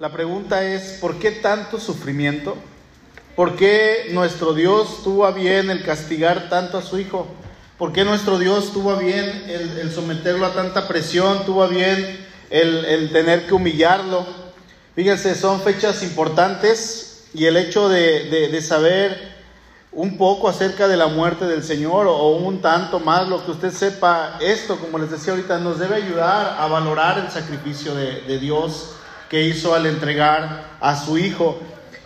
La pregunta es, ¿por qué tanto sufrimiento? ¿Por qué nuestro Dios tuvo a bien el castigar tanto a su Hijo? ¿Por qué nuestro Dios tuvo a bien el, someterlo a tanta presión? ¿Tuvo a bien el, tener que humillarlo? Fíjense, son fechas importantes y el hecho de saber un poco acerca de la muerte del Señor o un tanto más, lo que usted sepa, esto, como les decía ahorita, nos debe ayudar a valorar el sacrificio de, Dios que hizo al entregar a su Hijo.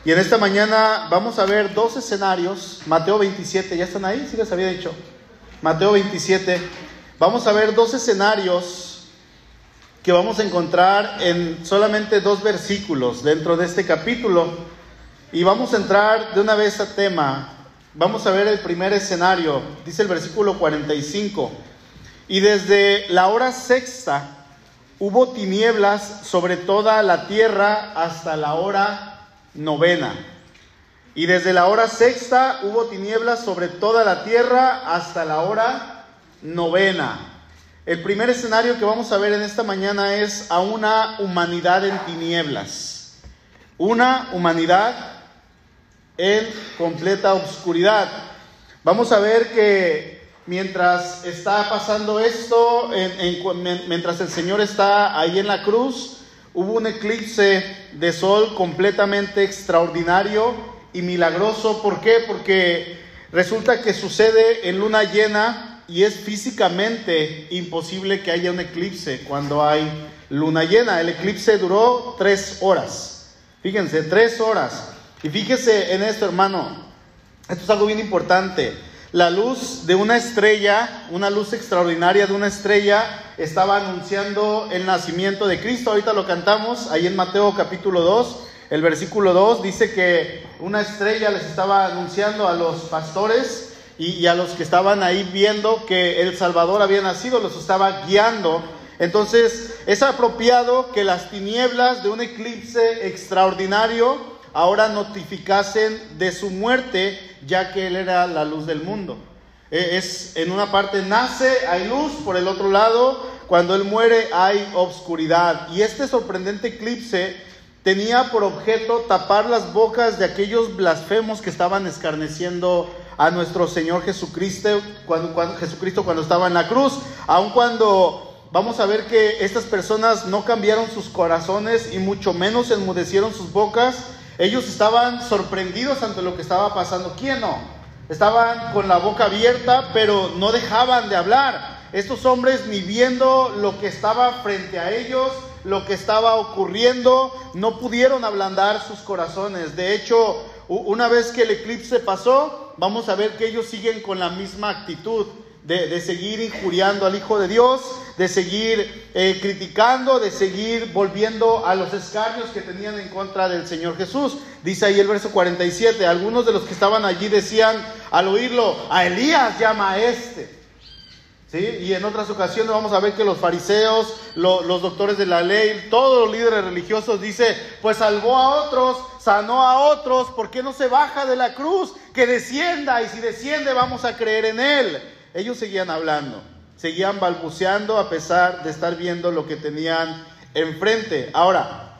Y en esta mañana vamos a ver dos escenarios, Mateo 27, ¿ya están ahí? Sí les había dicho. Mateo 27, vamos a ver dos escenarios que vamos a encontrar en solamente dos versículos dentro de este capítulo. Y vamos a entrar de una vez a tema, Vamos a ver el primer escenario, dice el versículo 45. Y desde la hora sexta hubo tinieblas sobre toda la tierra hasta la hora novena. Y desde la hora sexta hubo tinieblas sobre toda la tierra hasta la hora novena. El primer escenario que vamos a ver en esta mañana es a una humanidad en tinieblas. Una humanidad en completa oscuridad. Vamos a ver que mientras está pasando esto, mientras el Señor está ahí en la cruz, hubo un eclipse de sol completamente extraordinario y milagroso. ¿Por qué? Porque resulta que sucede en luna llena y es físicamente imposible que haya un eclipse cuando hay luna llena. El eclipse duró tres horas. Fíjense, tres horas. Y fíjese en esto, hermano. Esto es algo bien importante. La luz de una estrella, una luz extraordinaria de una estrella, estaba anunciando el nacimiento de Cristo. Ahorita lo cantamos ahí en Mateo capítulo 2. El versículo 2 dice que una estrella les estaba anunciando a los pastores y, y, a los que estaban ahí viendo que el Salvador había nacido, los estaba guiando. Entonces es apropiado que las tinieblas de un eclipse extraordinario ahora notificasen de su muerte, ya que Él era la luz del mundo. E, es en una parte nace, hay luz, por el otro lado, cuando Él muere hay obscuridad. Y este sorprendente eclipse tenía por objeto tapar las bocas de aquellos blasfemos que estaban escarneciendo a nuestro Señor Jesucristo cuando, cuando, Jesucristo cuando estaba en la cruz, aun cuando vamos a ver que estas personas no cambiaron sus corazones y mucho menos enmudecieron sus bocas, ellos estaban sorprendidos ante lo que estaba pasando. ¿Quién no? Estaban con la boca abierta, pero no dejaban de hablar. Estos hombres ni viendo lo que estaba frente a ellos, lo que estaba ocurriendo, no pudieron ablandar sus corazones. De hecho, una vez que el eclipse pasó, vamos a ver que ellos siguen con la misma actitud de, seguir injuriando al Hijo de Dios, de seguir eh, criticando, de seguir volviendo a los escarnios que tenían en contra del Señor Jesús. Dice ahí el verso 47, algunos de los que estaban allí decían al oírlo, a Elías llama a este. ¿Sí? Y en otras ocasiones vamos a ver que los fariseos, los doctores de la ley, todos los líderes religiosos dice, pues salvó a otros, sanó a otros, ¿por qué no se baja de la cruz? Que descienda y si desciende vamos a creer en él. Ellos seguían hablando, seguían balbuceando a pesar de estar viendo lo que tenían enfrente. Ahora,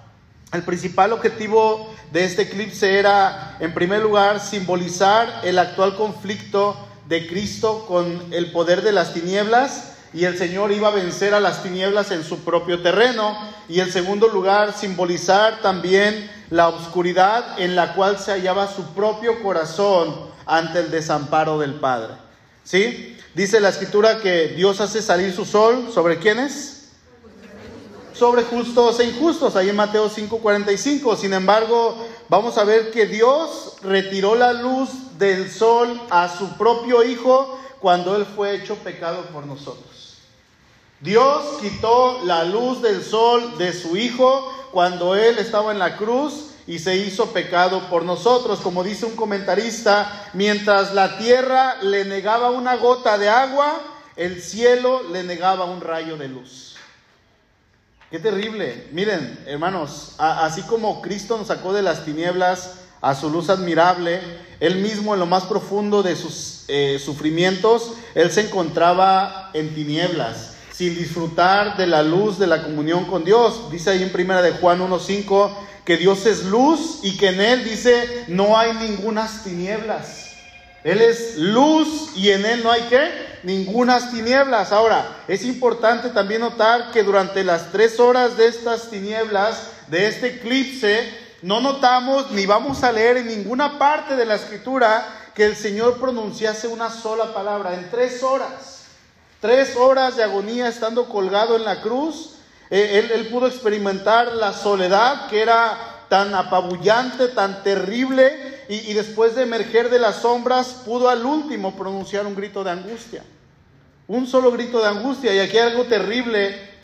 el principal objetivo de este eclipse era, en primer lugar, simbolizar el actual conflicto de Cristo con el poder de las tinieblas y el Señor iba a vencer a las tinieblas en su propio terreno. Y en segundo lugar, simbolizar también la oscuridad en la cual se hallaba su propio corazón ante el desamparo del Padre. ¿Sí? Dice la escritura que Dios hace salir su sol sobre quiénes? Sobre justos e injustos, ahí en Mateo 5:45. Sin embargo, vamos a ver que Dios retiró la luz del sol a su propio Hijo cuando Él fue hecho pecado por nosotros. Dios quitó la luz del sol de su Hijo cuando Él estaba en la cruz y se hizo pecado por nosotros. Como dice un comentarista, mientras la tierra le negaba una gota de agua, el cielo le negaba un rayo de luz. Qué terrible. Miren, hermanos, así como Cristo nos sacó de las tinieblas a su luz admirable, él mismo en lo más profundo de sus eh, sufrimientos, él se encontraba en tinieblas sin disfrutar de la luz de la comunión con Dios. Dice ahí en primera de Juan 1.5 que Dios es luz y que en Él dice no hay ningunas tinieblas. Él es luz y en Él no hay qué? Ningunas tinieblas. Ahora, es importante también notar que durante las tres horas de estas tinieblas, de este eclipse, no notamos ni vamos a leer en ninguna parte de la escritura que el Señor pronunciase una sola palabra. En tres horas tres horas de agonía estando colgado en la cruz, eh, él, pudo experimentar la soledad que era tan apabullante, tan terrible, y, y después de emerger de las sombras pudo al último pronunciar un grito de angustia. Un solo grito de angustia, y aquí hay algo terrible.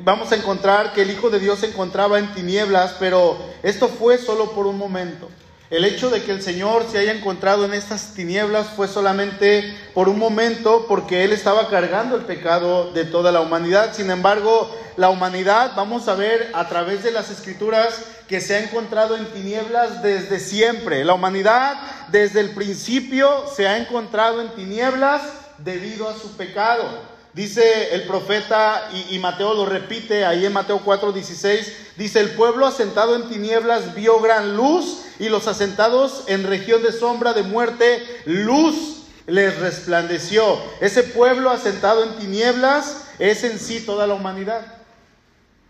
Vamos a encontrar que el Hijo de Dios se encontraba en tinieblas, pero esto fue solo por un momento. El hecho de que el Señor se haya encontrado en estas tinieblas fue solamente por un momento porque Él estaba cargando el pecado de toda la humanidad. Sin embargo, la humanidad, vamos a ver a través de las escrituras, que se ha encontrado en tinieblas desde siempre. La humanidad desde el principio se ha encontrado en tinieblas debido a su pecado. Dice el profeta, y, Mateo lo repite ahí en Mateo 4:16, dice, el pueblo asentado en tinieblas vio gran luz y los asentados en región de sombra de muerte, luz les resplandeció. Ese pueblo asentado en tinieblas es en sí toda la humanidad.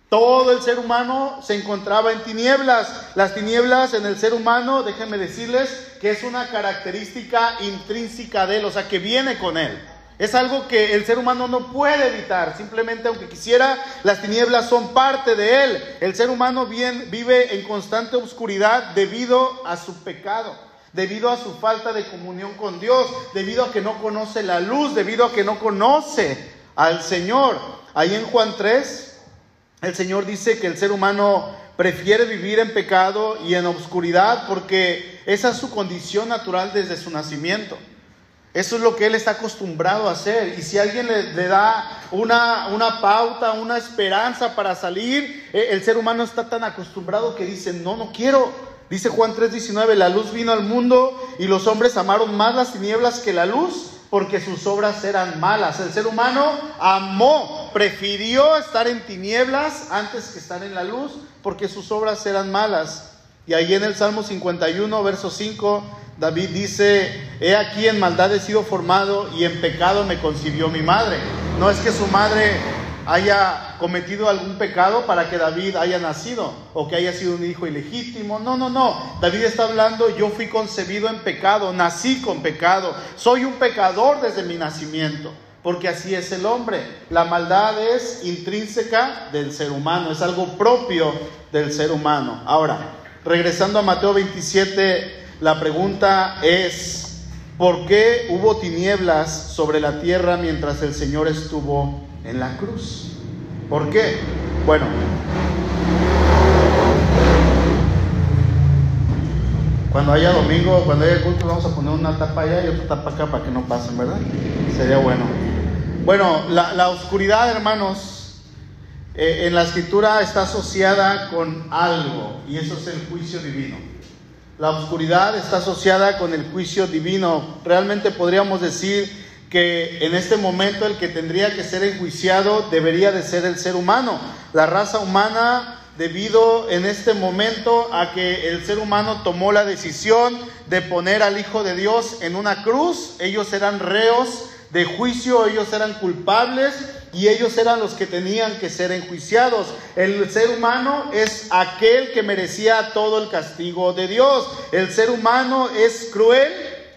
Todo el ser humano se encontraba en tinieblas. Las tinieblas en el ser humano, déjenme decirles que es una característica intrínseca de él, o sea, que viene con él. Es algo que el ser humano no puede evitar. Simplemente aunque quisiera, las tinieblas son parte de él. El ser humano bien, vive en constante oscuridad debido a su pecado, debido a su falta de comunión con Dios, debido a que no conoce la luz, debido a que no conoce al Señor. Ahí en Juan 3, el Señor dice que el ser humano prefiere vivir en pecado y en oscuridad porque esa es su condición natural desde su nacimiento. Eso es lo que él está acostumbrado a hacer. Y si alguien le, da una, una, pauta, una esperanza para salir, eh, el ser humano está tan acostumbrado que dice, no, no quiero. Dice Juan 3:19, la luz vino al mundo y los hombres amaron más las tinieblas que la luz porque sus obras eran malas. El ser humano amó, prefirió estar en tinieblas antes que estar en la luz porque sus obras eran malas. Y ahí en el Salmo 51, verso 5, David dice, he aquí en maldad he sido formado y en pecado me concibió mi madre. No es que su madre haya cometido algún pecado para que David haya nacido o que haya sido un hijo ilegítimo. No, no, no. David está hablando, yo fui concebido en pecado, nací con pecado, soy un pecador desde mi nacimiento, porque así es el hombre. La maldad es intrínseca del ser humano, es algo propio del ser humano. Ahora, regresando a Mateo 27, la pregunta es, ¿por qué hubo tinieblas sobre la tierra mientras el Señor estuvo en la cruz? ¿Por qué? Bueno, cuando haya domingo, cuando haya culto, vamos a poner una tapa allá y otra tapa acá para que no pasen, ¿verdad? Sería bueno. Bueno, la, oscuridad, hermanos, eh, en la escritura está asociada con algo y eso es el juicio divino. La oscuridad está asociada con el juicio divino. Realmente podríamos decir que en este momento el que tendría que ser enjuiciado debería de ser el ser humano. La raza humana, debido en este momento a que el ser humano tomó la decisión de poner al Hijo de Dios en una cruz, ellos eran reos de juicio, ellos eran culpables y ellos eran los que tenían que ser enjuiciados. El ser humano es aquel que merecía todo el castigo de Dios. El ser humano es cruel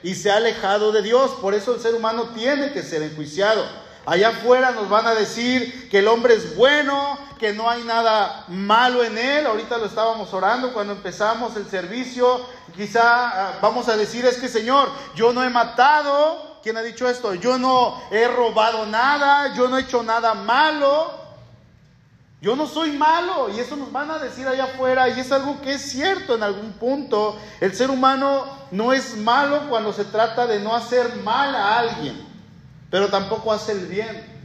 y se ha alejado de Dios. Por eso el ser humano tiene que ser enjuiciado. Allá afuera nos van a decir que el hombre es bueno, que no hay nada malo en él. Ahorita lo estábamos orando cuando empezamos el servicio. Quizá ah, vamos a decir es que Señor, yo no he matado, ¿Quién ha dicho esto? Yo no he robado nada, yo no he hecho nada malo. Yo no soy malo y eso nos van a decir allá afuera y es algo que es cierto en algún punto. El ser humano no es malo cuando se trata de no hacer mal a alguien, pero tampoco hace el bien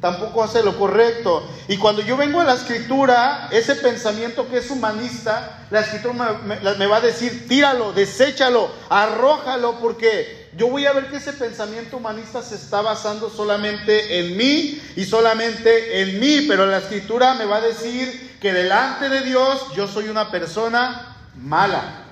tampoco hace lo correcto. Y cuando yo vengo a la escritura, ese pensamiento que es humanista, la escritura me, me, va a decir, tíralo, deséchalo, arrójalo, porque yo voy a ver que ese pensamiento humanista se está basando solamente en mí y solamente en mí, pero la escritura me va a decir que delante de Dios yo soy una persona mala,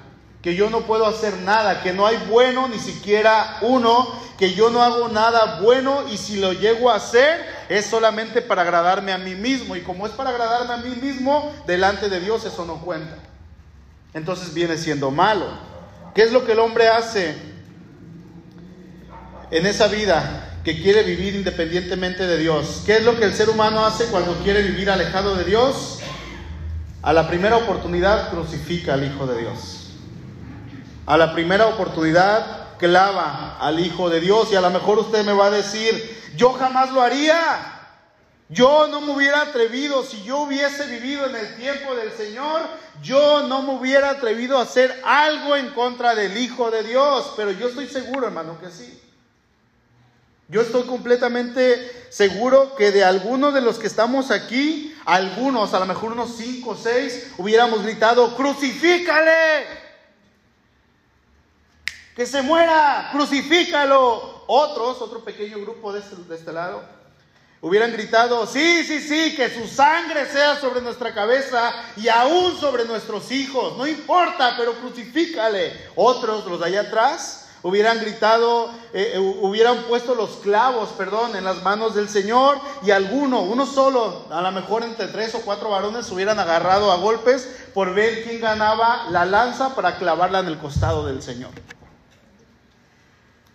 que yo no puedo hacer nada, que no hay bueno ni siquiera uno, que yo no hago nada bueno y si lo llego a hacer es solamente para agradarme a mí mismo y como es para agradarme a mí mismo, delante de Dios eso no cuenta. Entonces viene siendo malo. ¿Qué es lo que el hombre hace en esa vida que quiere vivir independientemente de Dios? ¿Qué es lo que el ser humano hace cuando quiere vivir alejado de Dios? A la primera oportunidad crucifica al Hijo de Dios. A la primera oportunidad clava al Hijo de Dios y a lo mejor usted me va a decir, yo jamás lo haría. Yo no me hubiera atrevido, si yo hubiese vivido en el tiempo del Señor, yo no me hubiera atrevido a hacer algo en contra del Hijo de Dios. Pero yo estoy seguro, hermano, que sí. Yo estoy completamente seguro que de algunos de los que estamos aquí, algunos, a lo mejor unos cinco o seis, hubiéramos gritado, crucifícale. Que se muera, crucifícalo. Otros, otro pequeño grupo de este, de este lado, hubieran gritado, sí, sí, sí, que su sangre sea sobre nuestra cabeza y aún sobre nuestros hijos, no importa, pero crucifícale. Otros, los de allá atrás, hubieran gritado, eh, eh, hubieran puesto los clavos, perdón, en las manos del Señor y alguno, uno solo, a lo mejor entre tres o cuatro varones, hubieran agarrado a golpes por ver quién ganaba la lanza para clavarla en el costado del Señor.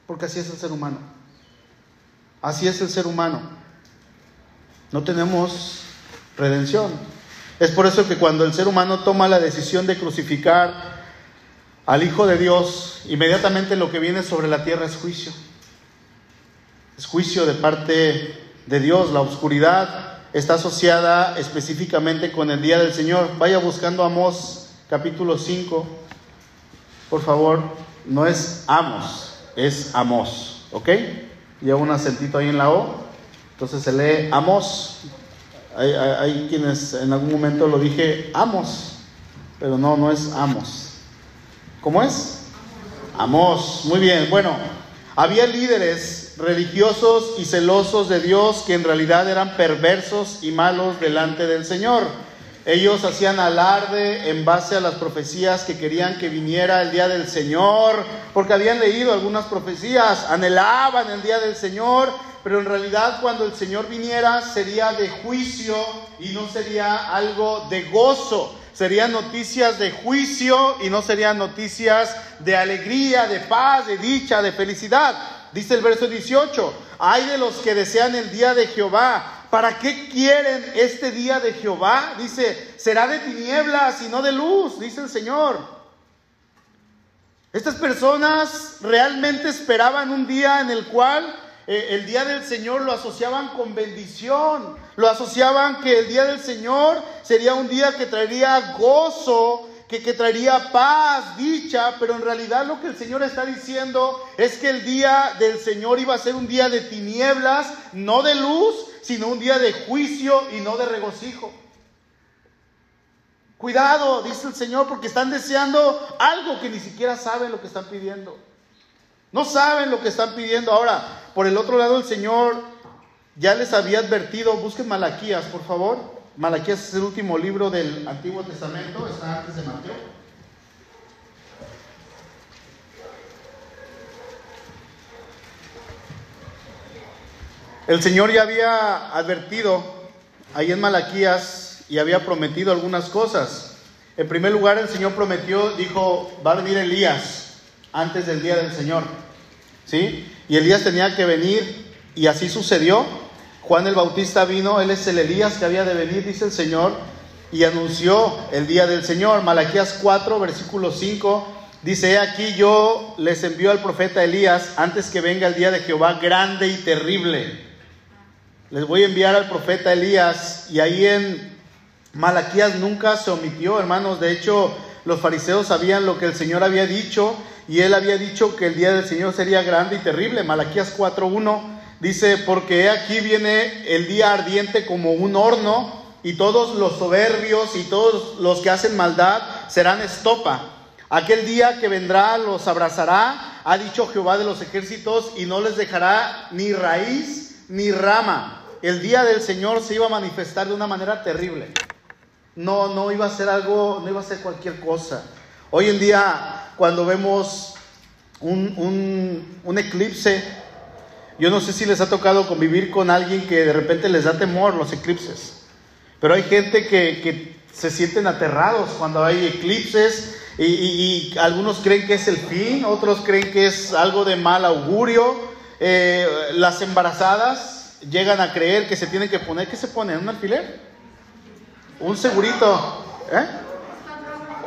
Porque así es el ser humano. Así es el ser humano. No tenemos redención. Es por eso que cuando el ser humano toma la decisión de crucificar al Hijo de Dios, inmediatamente lo que viene sobre la tierra es juicio. Es juicio de parte de Dios. La oscuridad está asociada específicamente con el día del Señor. Vaya buscando Amós capítulo 5. Por favor, no es Amos, es Amós. ¿Ok? Lleva un acentito ahí en la O. Entonces se lee Amos. Hay, quienes en algún momento lo dije Amos, pero no, no es Amos. ¿Cómo es? Amos. Muy bien. Bueno, había líderes religiosos y celosos de Dios que en realidad eran perversos y malos delante del Señor. Ellos hacían alarde en base a las profecías que querían que viniera el día del Señor, porque habían leído algunas profecías, anhelaban el día del Señor pero en realidad cuando el Señor viniera sería de juicio y no sería algo de gozo. Serían noticias de juicio y no serían noticias de alegría, de paz, de dicha, de felicidad. Dice el verso 18, hay de los que desean el día de Jehová. ¿Para qué quieren este día de Jehová? Dice, será de tinieblas y no de luz, dice el Señor. Estas personas realmente esperaban un día en el cual eh, el día del Señor lo asociaban con bendición, lo asociaban que el día del Señor sería un día que traería gozo, que, que, traería paz, dicha, pero en realidad lo que el Señor está diciendo es que el día del Señor iba a ser un día de tinieblas, no de luz, sino un día de juicio y no de regocijo. Cuidado, dice el Señor, porque están deseando algo que ni siquiera saben lo que están pidiendo. No saben lo que están pidiendo. Ahora, por el otro lado, el Señor ya les había advertido, busquen Malaquías, por favor. Malaquías es el último libro del Antiguo Testamento, está antes de Mateo. El Señor ya había advertido ahí en Malaquías y había prometido algunas cosas. En primer lugar, el Señor prometió, dijo, va a venir Elías antes del día del Señor. ¿Sí? Y Elías tenía que venir y así sucedió. Juan el Bautista vino, él es el Elías que había de venir, dice el Señor, y anunció el día del Señor. Malaquías 4, versículo 5, dice, aquí yo les envío al profeta Elías antes que venga el día de Jehová grande y terrible. Les voy a enviar al profeta Elías y ahí en Malaquías nunca se omitió, hermanos. De hecho, los fariseos sabían lo que el Señor había dicho y él había dicho que el día del Señor sería grande y terrible. Malaquías 4.1 dice, porque aquí viene el día ardiente como un horno y todos los soberbios y todos los que hacen maldad serán estopa. Aquel día que vendrá los abrazará, ha dicho Jehová de los ejércitos, y no les dejará ni raíz ni rama. El día del Señor se iba a manifestar de una manera terrible. No, no iba a ser algo, no iba a ser cualquier cosa. Hoy en día, cuando vemos un, un, eclipse, yo no sé si les ha tocado convivir con alguien que de repente les da temor los eclipses, pero hay gente que, que se sienten aterrados cuando hay eclipses y, algunos creen que es el fin, otros creen que es algo de mal augurio. Eh, las embarazadas llegan a creer que se tienen que poner, ¿qué se pone? ¿Un alfiler? ¿Un segurito? ¿Eh?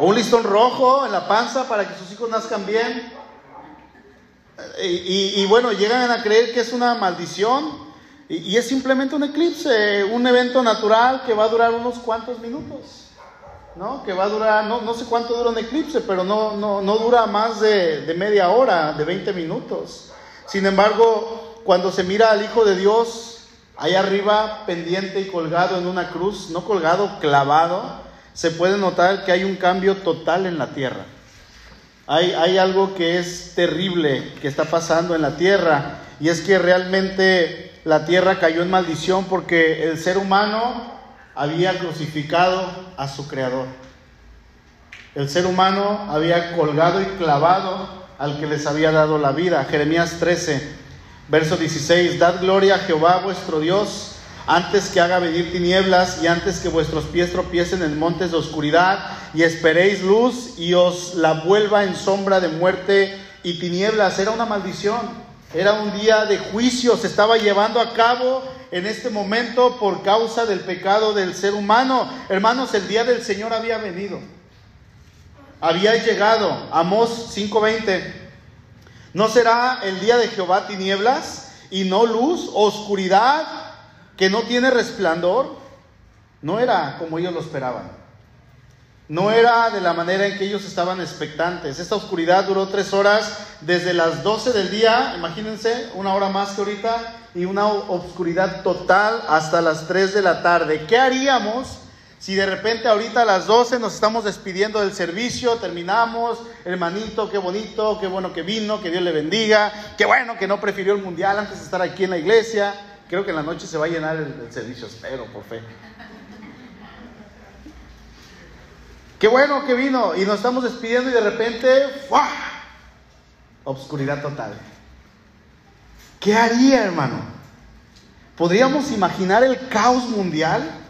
¿O un listón rojo en la panza para que sus hijos nazcan bien? Y, bueno, llegan a creer que es una maldición y, es simplemente un eclipse, un evento natural que va a durar unos cuantos minutos, ¿no? Que va a durar, no, no sé cuánto dura un eclipse, pero no, no, no dura más de, de media hora, de 20 minutos. Sin embargo, cuando se mira al Hijo de Dios ahí arriba, pendiente y colgado en una cruz, no colgado, clavado, se puede notar que hay un cambio total en la tierra. Hay, algo que es terrible que está pasando en la tierra y es que realmente la tierra cayó en maldición porque el ser humano había crucificado a su creador. El ser humano había colgado y clavado al que les había dado la vida. Jeremías 13, verso 16, Dad gloria a Jehová vuestro Dios antes que haga venir tinieblas y antes que vuestros pies tropiecen en montes de oscuridad y esperéis luz y os la vuelva en sombra de muerte y tinieblas. Era una maldición, era un día de juicio, se estaba llevando a cabo en este momento por causa del pecado del ser humano. Hermanos, el día del Señor había venido, había llegado. Amós 5:20. ¿No será el día de Jehová tinieblas y no luz, oscuridad? Que no tiene resplandor, no era como ellos lo esperaban. No era de la manera en que ellos estaban expectantes. Esta oscuridad duró tres horas desde las 12 del día, imagínense, una hora más que ahorita, y una oscuridad total hasta las 3 de la tarde. ¿Qué haríamos si de repente ahorita a las 12 nos estamos despidiendo del servicio, terminamos, hermanito, qué bonito, qué bueno que vino, que Dios le bendiga, qué bueno que no prefirió el mundial antes de estar aquí en la iglesia? Creo que en la noche se va a llenar el, servicio, espero, por fe. Qué bueno que vino y nos estamos despidiendo y de repente, ¡fua! Obscuridad total. ¿Qué haría, hermano? ¿Podríamos imaginar el caos mundial?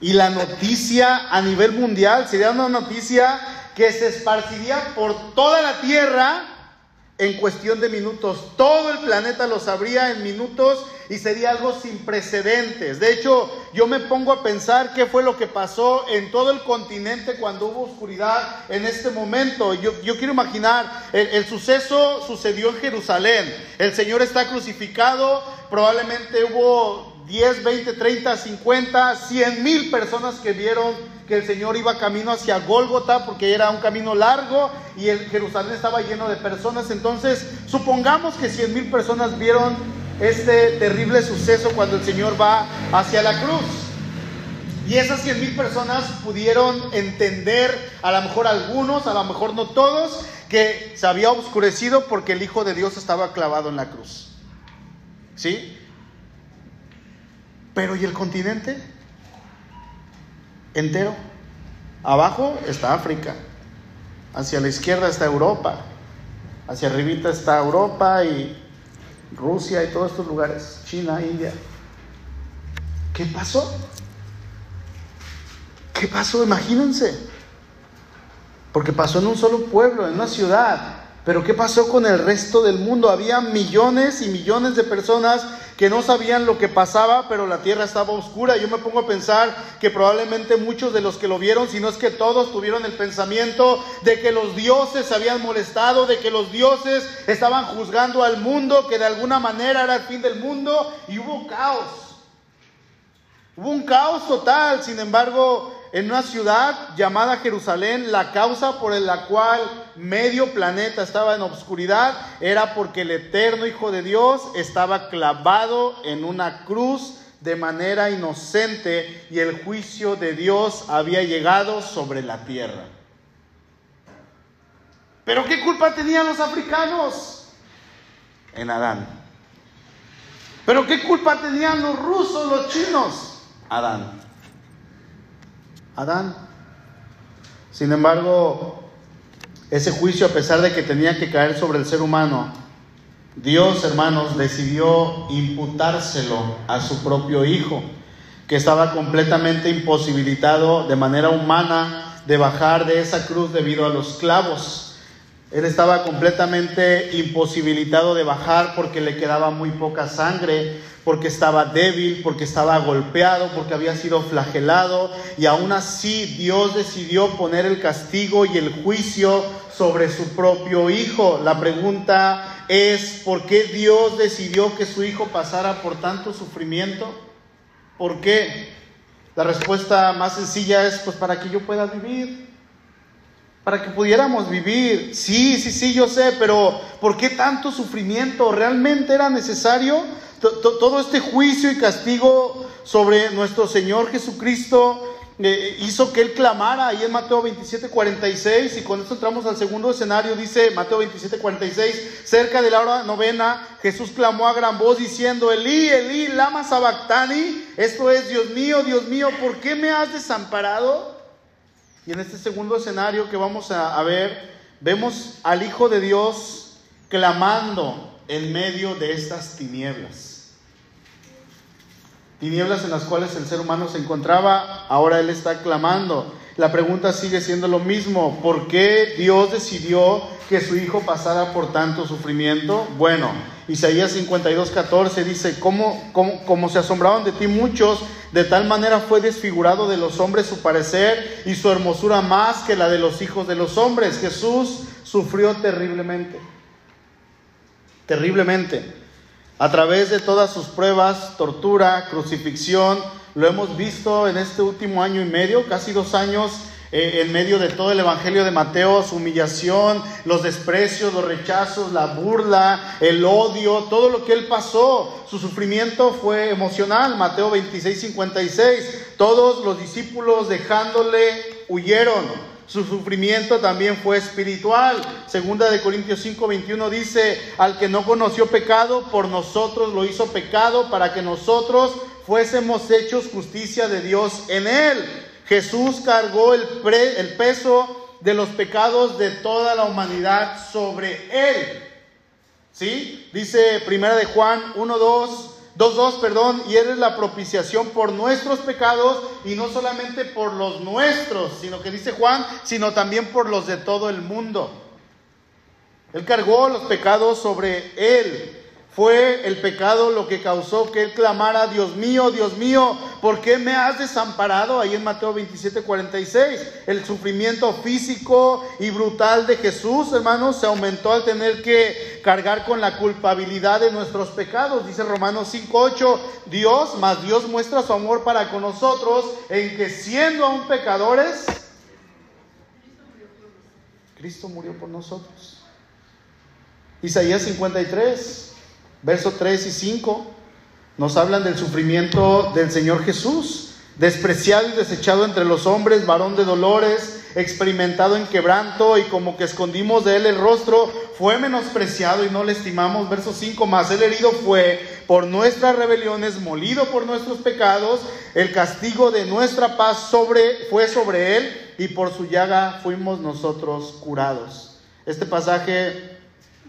Y la noticia a nivel mundial sería una noticia que se esparciría por toda la tierra en cuestión de minutos. Todo el planeta lo sabría en minutos y sería algo sin precedentes. De hecho, yo me pongo a pensar qué fue lo que pasó en todo el continente cuando hubo oscuridad en este momento. Yo, quiero imaginar, el, el, suceso sucedió en Jerusalén. El Señor está crucificado, probablemente hubo 10, 20, 30, 50, 100 mil personas que vieron que el Señor iba camino hacia Gólgota porque era un camino largo y el Jerusalén estaba lleno de personas. Entonces, supongamos que 100 mil personas vieron este terrible suceso cuando el Señor va hacia la cruz. Y esas 100 mil personas pudieron entender, a lo mejor algunos, a lo mejor no todos, que se había oscurecido porque el Hijo de Dios estaba clavado en la cruz. ¿Sí? Pero ¿y el continente? Entero. Abajo está África. Hacia la izquierda está Europa. Hacia arribita está Europa y Rusia y todos estos lugares. China, India. ¿Qué pasó? ¿Qué pasó? Imagínense. Porque pasó en un solo pueblo, en una ciudad. Pero ¿qué pasó con el resto del mundo? Había millones y millones de personas que no sabían lo que pasaba, pero la tierra estaba oscura. Yo me pongo a pensar que probablemente muchos de los que lo vieron, si no es que todos tuvieron el pensamiento de que los dioses se habían molestado, de que los dioses estaban juzgando al mundo, que de alguna manera era el fin del mundo, y hubo caos. Hubo un caos total, sin embargo, en una ciudad llamada Jerusalén, la causa por la cual medio planeta estaba en obscuridad era porque el eterno Hijo de Dios estaba clavado en una cruz de manera inocente y el juicio de Dios había llegado sobre la tierra. ¿Pero qué culpa tenían los africanos? En Adán. ¿Pero qué culpa tenían los rusos, los chinos? Adán. Adán. Sin embargo, ese juicio, a pesar de que tenía que caer sobre el ser humano, Dios, hermanos, decidió imputárselo a su propio Hijo, que estaba completamente imposibilitado de manera humana de bajar de esa cruz debido a los clavos. Él estaba completamente imposibilitado de bajar porque le quedaba muy poca sangre, porque estaba débil, porque estaba golpeado, porque había sido flagelado, y aún así Dios decidió poner el castigo y el juicio sobre su propio hijo. La pregunta es, ¿por qué Dios decidió que su hijo pasara por tanto sufrimiento? ¿Por qué? La respuesta más sencilla es, pues para que yo pueda vivir, para que pudiéramos vivir. Sí, sí, sí, yo sé, pero ¿por qué tanto sufrimiento? ¿Realmente era necesario todo este juicio y castigo sobre nuestro Señor Jesucristo? Eh, hizo que él clamara ahí en Mateo 27, 46 y cuando esto entramos al segundo escenario dice Mateo 27, 46 cerca de la hora novena Jesús clamó a gran voz diciendo Elí, Elí, lama sabactani esto es Dios mío, Dios mío, ¿por qué me has desamparado? Y en este segundo escenario que vamos a, ver vemos al Hijo de Dios clamando en medio de estas tinieblas tinieblas en las cuales el ser humano se encontraba, ahora Él está clamando. La pregunta sigue siendo lo mismo, ¿por qué Dios decidió que su Hijo pasara por tanto sufrimiento? Bueno, Isaías 52, 14 dice, ¿cómo, cómo, como se asombraron de ti muchos, de tal manera fue desfigurado de los hombres su parecer y su hermosura más que la de los hijos de los hombres. Jesús sufrió terriblemente, terriblemente. A través de todas sus pruebas, tortura, crucifixión, lo hemos visto en este último año y medio, casi dos años, eh, en medio de todo el Evangelio de Mateo, su humillación, los desprecios, los rechazos, la burla, el odio, todo lo que él pasó. Su sufrimiento fue emocional, Mateo 26, 56. Todos los discípulos dejándole huyeron. Su sufrimiento también fue espiritual. Segunda de Corintios 5, 21 dice, al que no conoció pecado, por nosotros lo hizo pecado para que nosotros fuésemos hechos justicia de Dios en él. Jesús cargó el, peso de los pecados de toda la humanidad sobre él. ¿Sí? Dice Primera de Juan 1, 2, 2.2, perdón, y eres la propiciación por nuestros pecados y no solamente por los nuestros, sino que dice Juan, sino también por los de todo el mundo. Él cargó los pecados sobre él. Fue el pecado lo que causó que él clamara, Dios mío, Dios mío, ¿por qué me has desamparado? Ahí en Mateo 27, 46. El sufrimiento físico y brutal de Jesús, hermanos, se aumentó al tener que cargar con la culpabilidad de nuestros pecados. Dice Romanos 5, 8, Dios, más Dios muestra su amor para con nosotros en que siendo aún pecadores, Cristo murió por nosotros. Isaías 53 versos 3 y 5, nos hablan del sufrimiento del Señor Jesús, despreciado y desechado entre los hombres, varón de dolores, experimentado en quebranto y como que escondimos de él el rostro, fue menospreciado y no le estimamos. Verso 5 más, el herido fue por nuestras rebeliones, molido por nuestros pecados, el castigo de nuestra paz sobre, fue sobre él y por su llaga fuimos nosotros curados. Este pasaje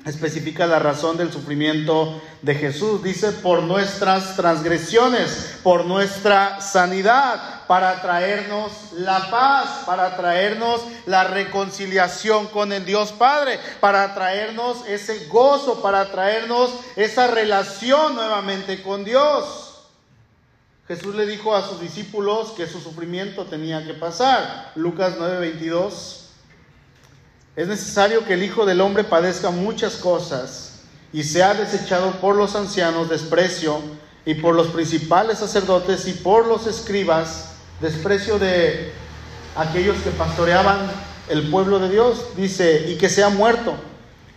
especifica la razón del sufrimiento de Jesús. Dice, por nuestras transgresiones, por nuestra sanidad, para traernos la paz, para traernos la reconciliación con el Dios Padre, para traernos ese gozo, para traernos esa relación nuevamente con Dios. Jesús le dijo a sus discípulos que su sufrimiento tenía que pasar. Lucas 9:22. Es necesario que el Hijo del Hombre padezca muchas cosas y sea desechado por los ancianos desprecio y por los principales sacerdotes y por los escribas desprecio de aquellos que pastoreaban el pueblo de Dios. Dice, y que sea muerto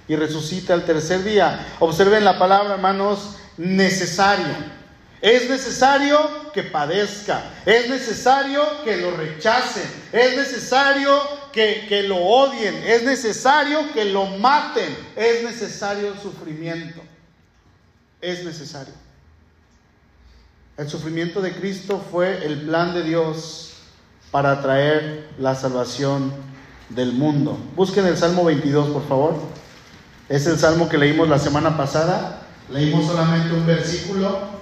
y resucita el tercer día. Observen la palabra, hermanos, necesario. Es necesario que padezca, es necesario que lo rechacen, es necesario que, que lo odien, es necesario que lo maten, es necesario el sufrimiento, es necesario. El sufrimiento de Cristo fue el plan de Dios para traer la salvación del mundo. Busquen el Salmo 22, por favor. Es el salmo que leímos la semana pasada. Leímos solamente un versículo.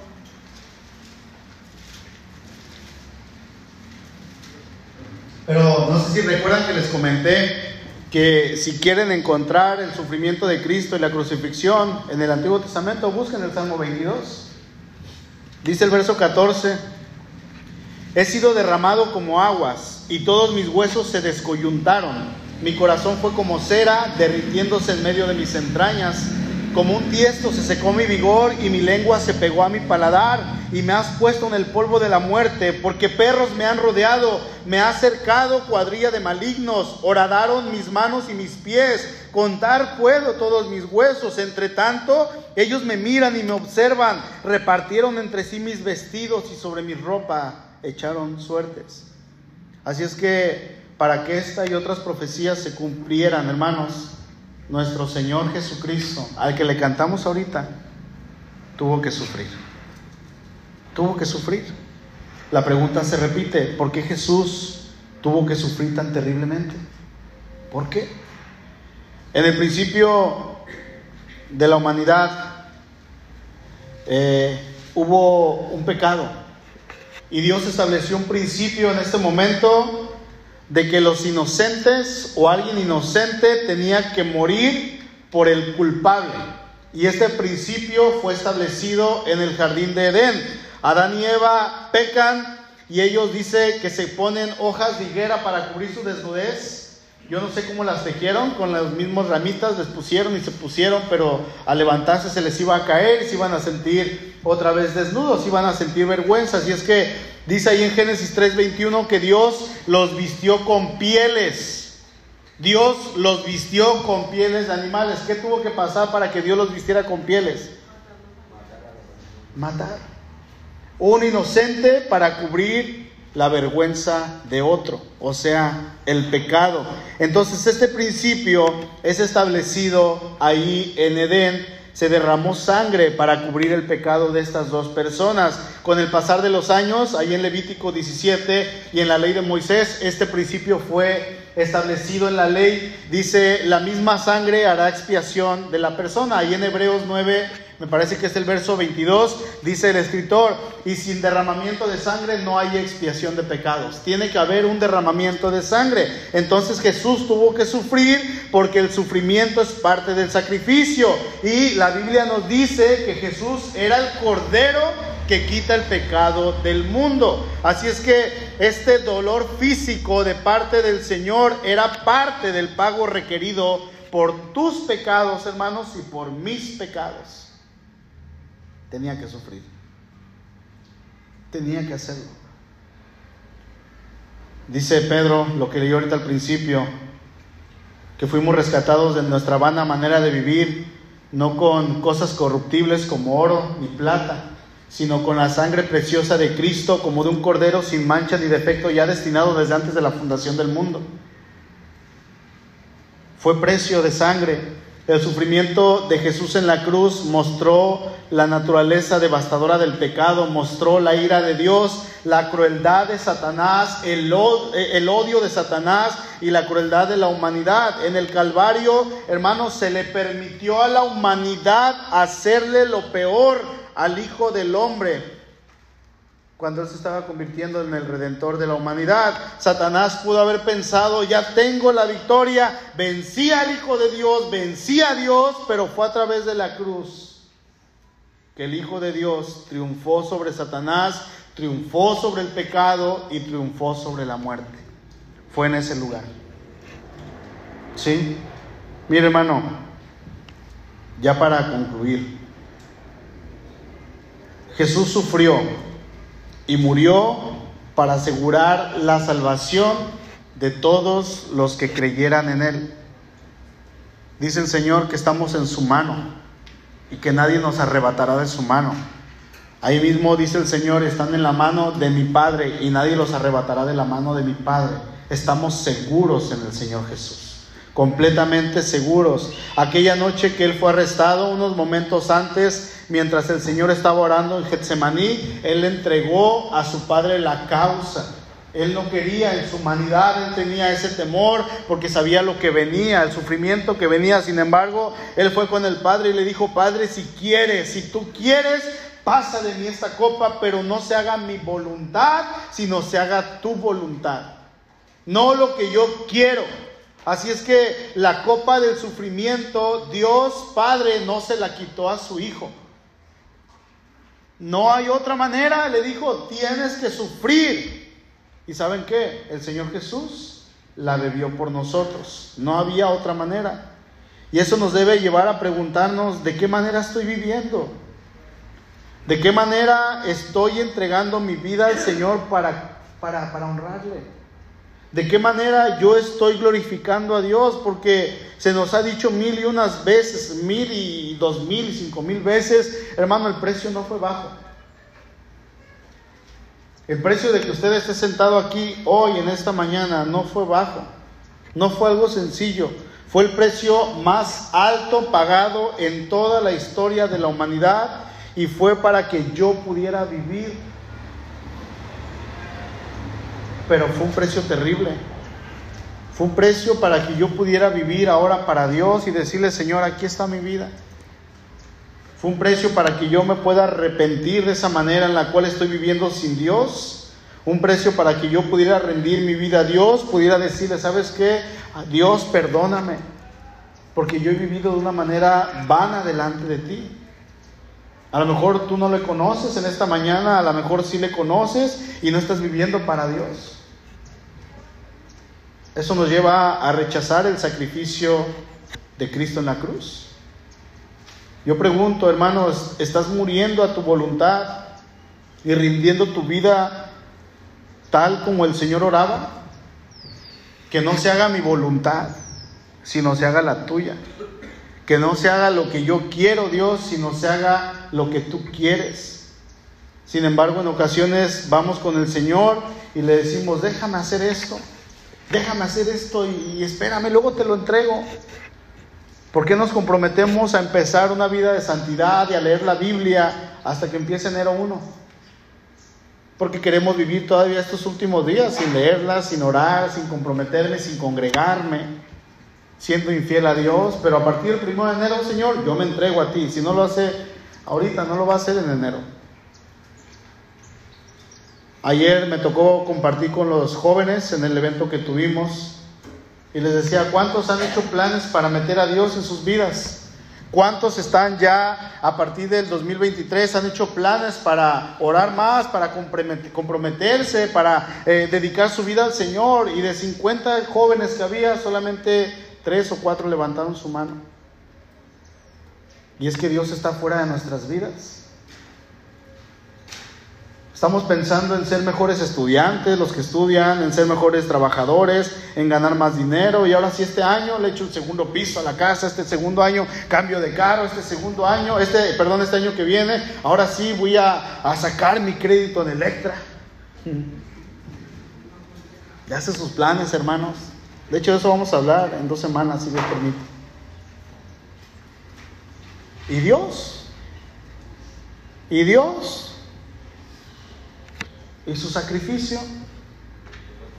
No sé si recuerdan que les comenté que si quieren encontrar el sufrimiento de Cristo y la crucifixión en el Antiguo Testamento, busquen el Salmo 22. Dice el verso 14, he sido derramado como aguas y todos mis huesos se descoyuntaron. Mi corazón fue como cera derritiéndose en medio de mis entrañas. Como un tiesto se secó mi vigor y mi lengua se pegó a mi paladar y me has puesto en el polvo de la muerte, porque perros me han rodeado, me ha cercado cuadrilla de malignos, horadaron mis manos y mis pies, contar puedo todos mis huesos, entre tanto ellos me miran y me observan, repartieron entre sí mis vestidos y sobre mi ropa echaron suertes. Así es que para que esta y otras profecías se cumplieran, hermanos, nuestro Señor Jesucristo, al que le cantamos ahorita, tuvo que sufrir. Tuvo que sufrir. La pregunta se repite, ¿por qué Jesús tuvo que sufrir tan terriblemente? ¿Por qué? En el principio de la humanidad eh, hubo un pecado y Dios estableció un principio en este momento de que los inocentes o alguien inocente tenía que morir por el culpable. Y este principio fue establecido en el jardín de Edén. Adán y Eva pecan y ellos dicen que se ponen hojas de higuera para cubrir su desnudez yo no sé cómo las tejieron, con las mismas ramitas les pusieron y se pusieron, pero al levantarse se les iba a caer y se iban a sentir otra vez desnudos, iban a sentir vergüenza. Y es que dice ahí en Génesis 3:21 que Dios los vistió con pieles. Dios los vistió con pieles de animales. ¿Qué tuvo que pasar para que Dios los vistiera con pieles? Matar. Un inocente para cubrir la vergüenza de otro, o sea, el pecado. Entonces este principio es establecido ahí en Edén. Se derramó sangre para cubrir el pecado de estas dos personas. Con el pasar de los años, ahí en Levítico 17 y en la ley de Moisés, este principio fue establecido en la ley. Dice, la misma sangre hará expiación de la persona. Ahí en Hebreos 9 me parece que es el verso 22, dice el escritor, y sin derramamiento de sangre no hay expiación de pecados. Tiene que haber un derramamiento de sangre. Entonces Jesús tuvo que sufrir porque el sufrimiento es parte del sacrificio. Y la Biblia nos dice que Jesús era el cordero que quita el pecado del mundo. Así es que este dolor físico de parte del Señor era parte del pago requerido por tus pecados, hermanos, y por mis pecados tenía que sufrir. Tenía que hacerlo. Dice Pedro, lo que leyó ahorita al principio, que fuimos rescatados de nuestra vana manera de vivir, no con cosas corruptibles como oro ni plata, sino con la sangre preciosa de Cristo, como de un cordero sin mancha ni defecto, ya destinado desde antes de la fundación del mundo. Fue precio de sangre el sufrimiento de Jesús en la cruz mostró la naturaleza devastadora del pecado, mostró la ira de Dios, la crueldad de Satanás, el, odio de Satanás y la crueldad de la humanidad. En el Calvario, hermanos, se le permitió a la humanidad hacerle lo peor al Hijo del Hombre cuando Él se estaba convirtiendo en el redentor de la humanidad. Satanás pudo haber pensado, ya tengo la victoria, vencí al Hijo de Dios, vencí a Dios, pero fue a través de la cruz que el Hijo de Dios triunfó sobre Satanás, triunfó sobre el pecado y triunfó sobre la muerte. Fue en ese lugar. ¿Sí? Mire hermano, ya para concluir, Jesús sufrió y murió para asegurar la salvación de todos los que creyeran en Él. Dice el Señor que estamos en su mano y que nadie nos arrebatará de su mano. Ahí mismo dice el Señor, están en la mano de mi Padre y nadie los arrebatará de la mano de mi Padre. estamos seguros en el Señor Jesús completamente seguros. Aquella noche que él fue arrestado, unos momentos antes, mientras el Señor estaba orando en Getsemaní, él entregó a su padre la causa. Él no quería en su humanidad, él tenía ese temor porque sabía lo que venía, el sufrimiento que venía. Sin embargo, él fue con el Padre y le dijo, Padre, si quieres, si tú quieres, pasa de mí esta copa, pero no se haga mi voluntad, sino se haga tu voluntad. No lo que yo quiero, Así es que la copa del sufrimiento, Dios Padre no se la quitó a su Hijo. No hay otra manera, le dijo, tienes que sufrir. ¿Y saben qué? El Señor Jesús la bebió por nosotros. No había otra manera. Y eso nos debe llevar a preguntarnos, ¿de qué manera estoy viviendo? ¿De qué manera estoy entregando mi vida al Señor para, para, para honrarle? ¿De qué manera yo estoy glorificando a Dios? Porque se nos ha dicho mil y unas veces, mil y dos mil y cinco mil veces, hermano, el precio no fue bajo. El precio de que usted esté sentado aquí hoy, en esta mañana, no fue bajo. No fue algo sencillo. Fue el precio más alto pagado en toda la historia de la humanidad y fue para que yo pudiera vivir pero fue un precio terrible. Fue un precio para que yo pudiera vivir ahora para Dios y decirle, Señor, aquí está mi vida. Fue un precio para que yo me pueda arrepentir de esa manera en la cual estoy viviendo sin Dios. Un precio para que yo pudiera rendir mi vida a Dios, pudiera decirle, ¿sabes qué? Dios, perdóname, porque yo he vivido de una manera vana delante de ti. A lo mejor tú no le conoces en esta mañana, a lo mejor sí le conoces y no estás viviendo para Dios. Eso nos lleva a rechazar el sacrificio de Cristo en la cruz. Yo pregunto, hermanos, ¿estás muriendo a tu voluntad y rindiendo tu vida tal como el Señor oraba? Que no se haga mi voluntad, sino se haga la tuya. Que no se haga lo que yo quiero, Dios, sino se haga lo que tú quieres. Sin embargo, en ocasiones vamos con el Señor y le decimos, déjame hacer esto déjame hacer esto y, espérame, luego te lo entrego. ¿Por qué nos comprometemos a empezar una vida de santidad y a leer la Biblia hasta que empiece enero 1? Porque queremos vivir todavía estos últimos días sin leerla, sin orar, sin comprometerme, sin congregarme, siendo infiel a Dios. Pero a partir del 1 de enero, Señor, yo me entrego a ti. Si no lo hace ahorita, no lo va a hacer en enero. Ayer me tocó compartir con los jóvenes en el evento que tuvimos y les decía, ¿cuántos han hecho planes para meter a Dios en sus vidas? ¿Cuántos están ya a partir del 2023, han hecho planes para orar más, para comprometerse, para eh, dedicar su vida al Señor? Y de 50 jóvenes que había, solamente tres o cuatro levantaron su mano. Y es que Dios está fuera de nuestras vidas. Estamos pensando en ser mejores estudiantes, los que estudian, en ser mejores trabajadores, en ganar más dinero. Y ahora sí, este año le echo un segundo piso a la casa, este segundo año cambio de carro, este segundo año, este, perdón, este año que viene, ahora sí voy a, a sacar mi crédito en Electra. Ya hace sus planes, hermanos. De hecho, de eso vamos a hablar en dos semanas, si Dios permite. ¿Y Dios? ¿Y Dios? ¿Y su sacrificio?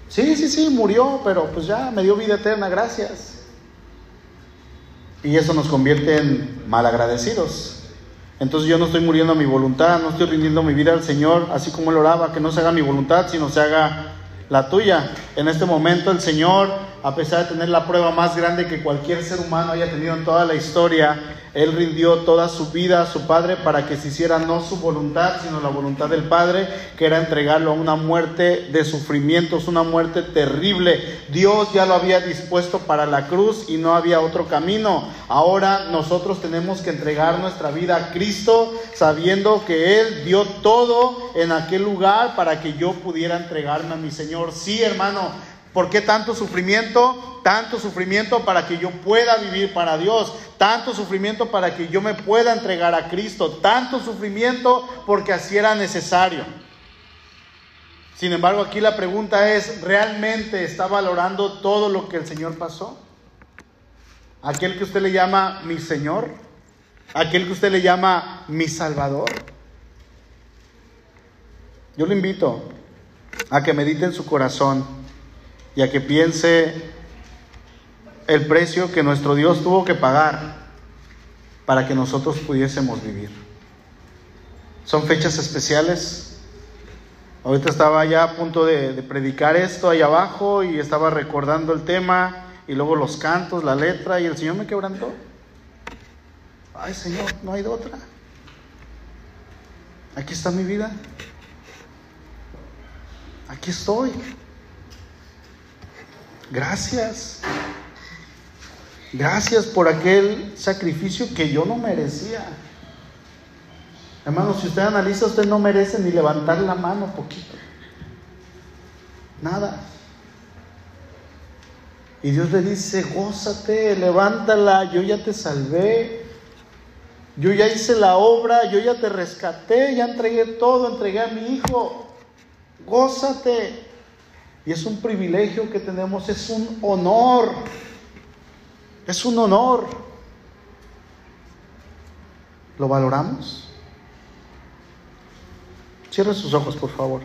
Sí, sí, sí, murió, pero pues ya me dio vida eterna, gracias. Y eso nos convierte en malagradecidos. Entonces yo no estoy muriendo a mi voluntad, no estoy rindiendo mi vida al Señor, así como Él oraba, que no se haga mi voluntad, sino se haga la tuya. En este momento el Señor, a pesar de tener la prueba más grande que cualquier ser humano haya tenido en toda la historia, él rindió toda su vida a su Padre para que se hiciera no su voluntad, sino la voluntad del Padre, que era entregarlo a una muerte de sufrimientos, una muerte terrible. Dios ya lo había dispuesto para la cruz y no había otro camino. Ahora nosotros tenemos que entregar nuestra vida a Cristo, sabiendo que Él dio todo en aquel lugar para que yo pudiera entregarme a mi Señor. Sí, hermano, ¿Por qué tanto sufrimiento? Tanto sufrimiento para que yo pueda vivir para Dios. Tanto sufrimiento para que yo me pueda entregar a Cristo. Tanto sufrimiento porque así era necesario. Sin embargo, aquí la pregunta es, ¿realmente está valorando todo lo que el Señor pasó? Aquel que usted le llama mi Señor, aquel que usted le llama mi Salvador. Yo le invito a que medite en su corazón y a que piense el precio que nuestro Dios tuvo que pagar para que nosotros pudiésemos vivir. Son fechas especiales. Ahorita estaba ya a punto de, predicar esto ahí abajo y estaba recordando el tema y luego los cantos, la letra y el Señor me quebrantó. Ay Señor, no hay de otra. Aquí está mi vida. Aquí estoy. Gracias. Gracias por aquel sacrificio que yo no merecía. Hermano, si usted analiza, usted no merece ni levantar la mano poquito. Nada. Y Dios le dice, gózate, levántala, yo ya te salvé, yo ya hice la obra, yo ya te rescaté, ya entregué todo, entregué a mi hijo, gózate. Y es un privilegio que tenemos, es un honor es un honor. ¿Lo valoramos? Cierre sus ojos, por favor.